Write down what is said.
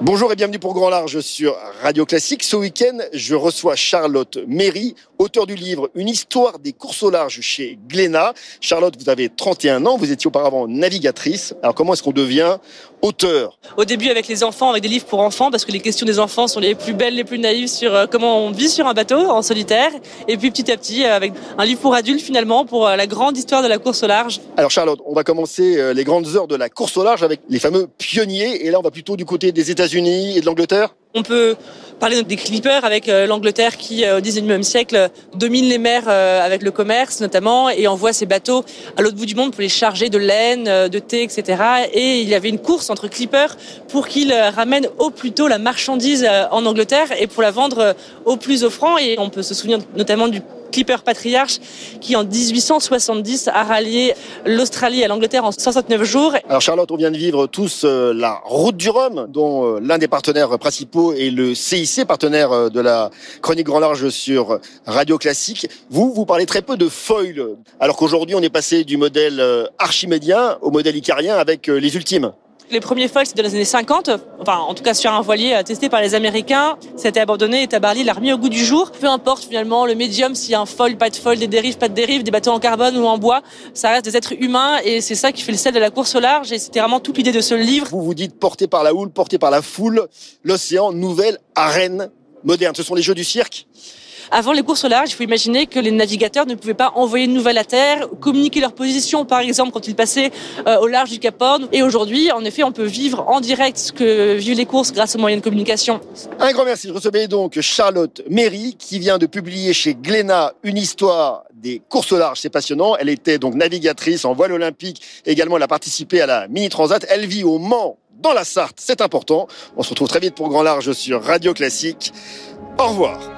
Bonjour et bienvenue pour Grand Large sur Radio Classique. Ce week-end, je reçois Charlotte Méry, auteur du livre Une histoire des courses au large chez Glénat. Charlotte, vous avez 31 ans, vous étiez auparavant navigatrice. Alors comment est-ce qu'on devient auteur? Au début avec les enfants, avec des livres pour enfants, parce que les questions des enfants sont les plus belles, les plus naïves sur euh, comment on vit sur un bateau en solitaire. Et puis petit à petit, euh, avec un livre pour adultes finalement, pour euh, la grande histoire de la course au large. Alors Charlotte, on va commencer les grandes heures de la course au large avec les fameux pionniers. Et là, on va plutôt du côté des États-Unis États-Unis et de l'Angleterre? On peut parler des clippers avec euh, l'Angleterre qui, euh, au XIXe siècle, domine les mers euh, avec le commerce notamment et envoie ses bateaux à l'autre bout du monde pour les charger de laine, de thé, etc. Et il y avait une course entre clippers pour qu'ils ramènent au plus tôt la marchandise en Angleterre et pour la vendre au plus offrant. Et on peut se souvenir notamment du Clipper Patriarche qui en 1870 a rallié l'Australie à l'Angleterre en 69 jours. Alors Charlotte, on vient de vivre tous la route du Rhum dont l'un des partenaires principaux est le CIC, partenaire euh, de la chronique Grand Large sur Radio Classique. Vous, vous parlez très peu de foil alors qu'aujourd'hui on est passé du modèle archimédien au modèle icarien avec les ultimes. Les premiers foils, c'est dans les années 50. Enfin, en tout cas, sur un voilier euh, testé par les Américains. C'était abandonné et Tabarly l'a remis au goût du jour. Peu importe, finalement, le médium, s'il y a un foil, pas de foil, des dérives, pas de dérives, des bateaux en carbone ou en bois, ça reste des êtres humains et c'est ça qui fait le sel de la course au large et c'était vraiment toute l'idée de ce livre. Vous vous dites porté par la houle, porté par la foule, l'océan, nouvelle arène moderne. Ce sont les jeux du cirque avant les courses au large, il faut imaginer que les navigateurs ne pouvaient pas envoyer de nouvelles à terre, communiquer leur position, par exemple, quand ils passaient euh, au large du Cap Horn. Et aujourd'hui, en effet, on peut vivre en direct ce que vivent les courses grâce aux moyens de communication. Un grand merci. Je recevais donc Charlotte Méry, qui vient de publier chez Glénat une histoire des courses au large. C'est passionnant. Elle était donc navigatrice en voile olympique. Également, elle a participé à la Mini Transat. Elle vit au Mans, dans la Sarthe. C'est important. On se retrouve très vite pour Grand Large sur Radio Classique. Au revoir.